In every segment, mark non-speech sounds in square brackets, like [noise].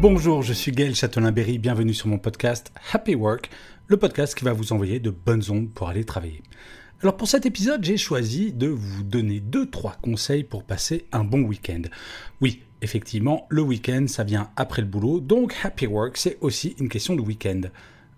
Bonjour, je suis Gaël Châtelain-Berry, bienvenue sur mon podcast Happy Work, le podcast qui va vous envoyer de bonnes ondes pour aller travailler. Alors pour cet épisode, j'ai choisi de vous donner 2-3 conseils pour passer un bon week-end. Oui, effectivement, le week-end, ça vient après le boulot, donc Happy Work, c'est aussi une question de week-end.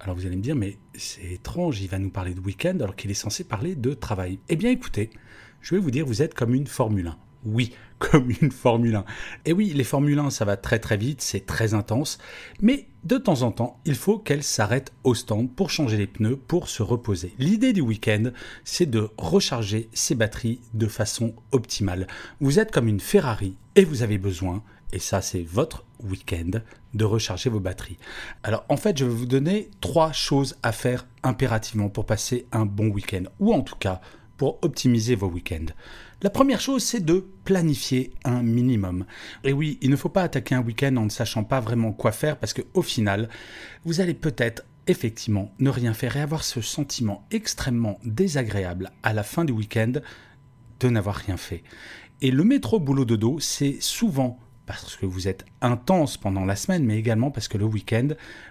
Alors vous allez me dire, mais c'est étrange, il va nous parler de week-end alors qu'il est censé parler de travail. Eh bien écoutez, je vais vous dire, vous êtes comme une Formule 1. Oui, [laughs] comme une Formule 1. Et oui, les Formule 1, ça va très très vite, c'est très intense, mais de temps en temps, il faut qu'elles s'arrêtent au stand pour changer les pneus, pour se reposer. L'idée du week-end, c'est de recharger ses batteries de façon optimale. Vous êtes comme une Ferrari et vous avez besoin, et ça c'est votre week-end, de recharger vos batteries. Alors en fait, je vais vous donner trois choses à faire impérativement pour passer un bon week-end, ou en tout cas pour optimiser vos week-ends. La première chose, c'est de planifier un minimum. Et oui, il ne faut pas attaquer un week-end en ne sachant pas vraiment quoi faire parce qu'au final, vous allez peut-être effectivement ne rien faire et avoir ce sentiment extrêmement désagréable à la fin du week-end de n'avoir rien fait. Et le métro boulot de dos, c'est souvent parce que vous êtes intense pendant la semaine, mais également parce que le week-end,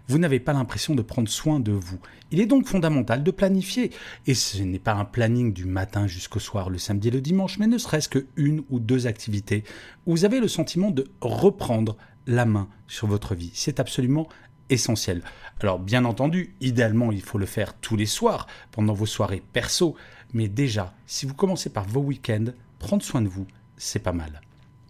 vous n'avez pas l'impression de prendre soin de vous. Il est donc fondamental de planifier. Et ce n'est pas un planning du matin jusqu'au soir, le samedi et le dimanche, mais ne serait-ce que une ou deux activités où vous avez le sentiment de reprendre la main sur votre vie. C'est absolument essentiel. Alors bien entendu, idéalement, il faut le faire tous les soirs, pendant vos soirées perso, mais déjà, si vous commencez par vos week-ends, prendre soin de vous, c'est pas mal.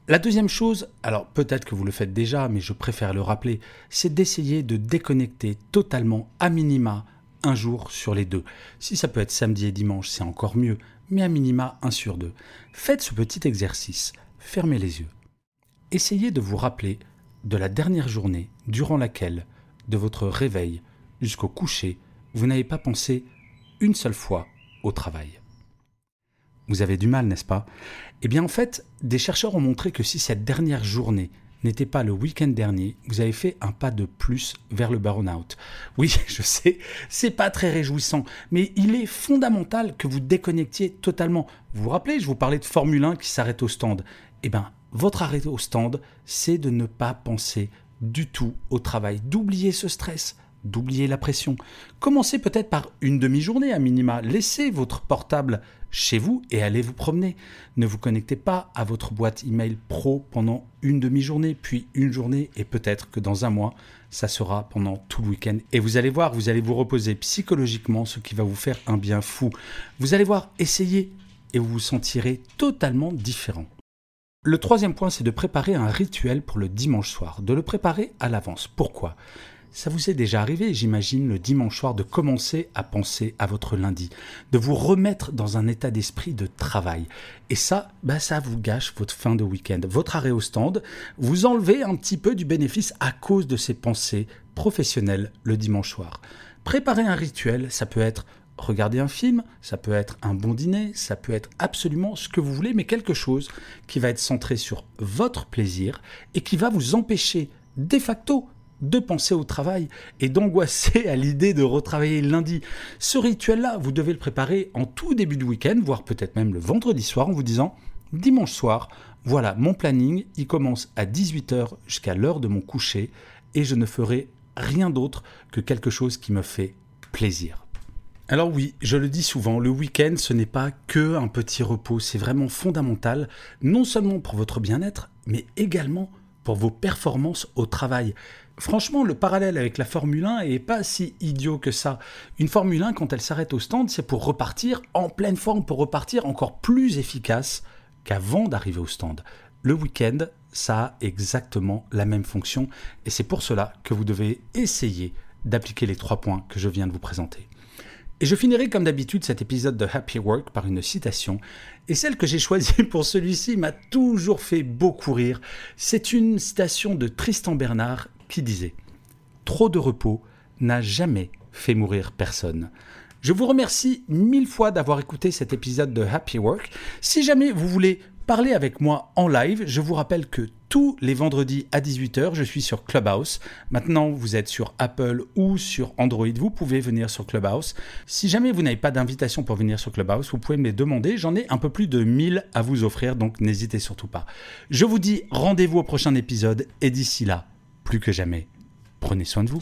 La deuxième chose, alors peut-être que vous le faites déjà, mais je préfère le rappeler, c'est d'essayer de déconnecter totalement à minima un jour sur les deux. Si ça peut être samedi et dimanche, c'est encore mieux, mais à minima un sur deux. Faites ce petit exercice, fermez les yeux. Essayez de vous rappeler de la dernière journée durant laquelle, de votre réveil jusqu'au coucher, vous n'avez pas pensé une seule fois au travail. Vous avez du mal, n'est-ce pas? Eh bien en fait, des chercheurs ont montré que si cette dernière journée n'était pas le week-end dernier, vous avez fait un pas de plus vers le burn-out. Oui, [laughs] je sais, c'est pas très réjouissant, mais il est fondamental que vous déconnectiez totalement. Vous vous rappelez, je vous parlais de Formule 1 qui s'arrête au stand. Eh bien, votre arrêt au stand, c'est de ne pas penser du tout au travail, d'oublier ce stress, d'oublier la pression. Commencez peut-être par une demi-journée à minima. Laissez votre portable chez vous et allez vous promener. Ne vous connectez pas à votre boîte email pro pendant une demi-journée, puis une journée, et peut-être que dans un mois, ça sera pendant tout le week-end. Et vous allez voir, vous allez vous reposer psychologiquement, ce qui va vous faire un bien fou. Vous allez voir, essayez, et vous vous sentirez totalement différent. Le troisième point, c'est de préparer un rituel pour le dimanche soir, de le préparer à l'avance. Pourquoi? Ça vous est déjà arrivé, j'imagine, le dimanche soir de commencer à penser à votre lundi, de vous remettre dans un état d'esprit de travail. Et ça, bah ça vous gâche votre fin de week-end, votre arrêt au stand, vous enlevez un petit peu du bénéfice à cause de ces pensées professionnelles le dimanche soir. Préparer un rituel, ça peut être regarder un film, ça peut être un bon dîner, ça peut être absolument ce que vous voulez, mais quelque chose qui va être centré sur votre plaisir et qui va vous empêcher de facto de penser au travail et d'angoisser à l'idée de retravailler lundi. Ce rituel-là, vous devez le préparer en tout début de week-end, voire peut-être même le vendredi soir en vous disant dimanche soir, voilà mon planning, il commence à 18h jusqu'à l'heure de mon coucher et je ne ferai rien d'autre que quelque chose qui me fait plaisir. Alors oui, je le dis souvent, le week-end, ce n'est pas que un petit repos, c'est vraiment fondamental, non seulement pour votre bien-être, mais également pour vos performances au travail. Franchement, le parallèle avec la Formule 1 est pas si idiot que ça. Une Formule 1, quand elle s'arrête au stand, c'est pour repartir en pleine forme, pour repartir encore plus efficace qu'avant d'arriver au stand. Le week-end, ça a exactement la même fonction et c'est pour cela que vous devez essayer d'appliquer les trois points que je viens de vous présenter. Et je finirai comme d'habitude cet épisode de Happy Work par une citation. Et celle que j'ai choisie pour celui-ci m'a toujours fait beaucoup rire. C'est une citation de Tristan Bernard qui disait ⁇ Trop de repos n'a jamais fait mourir personne. Je vous remercie mille fois d'avoir écouté cet épisode de Happy Work. Si jamais vous voulez parler avec moi en live, je vous rappelle que tous les vendredis à 18h, je suis sur Clubhouse. Maintenant, vous êtes sur Apple ou sur Android, vous pouvez venir sur Clubhouse. Si jamais vous n'avez pas d'invitation pour venir sur Clubhouse, vous pouvez me les demander. J'en ai un peu plus de 1000 à vous offrir, donc n'hésitez surtout pas. Je vous dis rendez-vous au prochain épisode et d'ici là, plus que jamais, prenez soin de vous.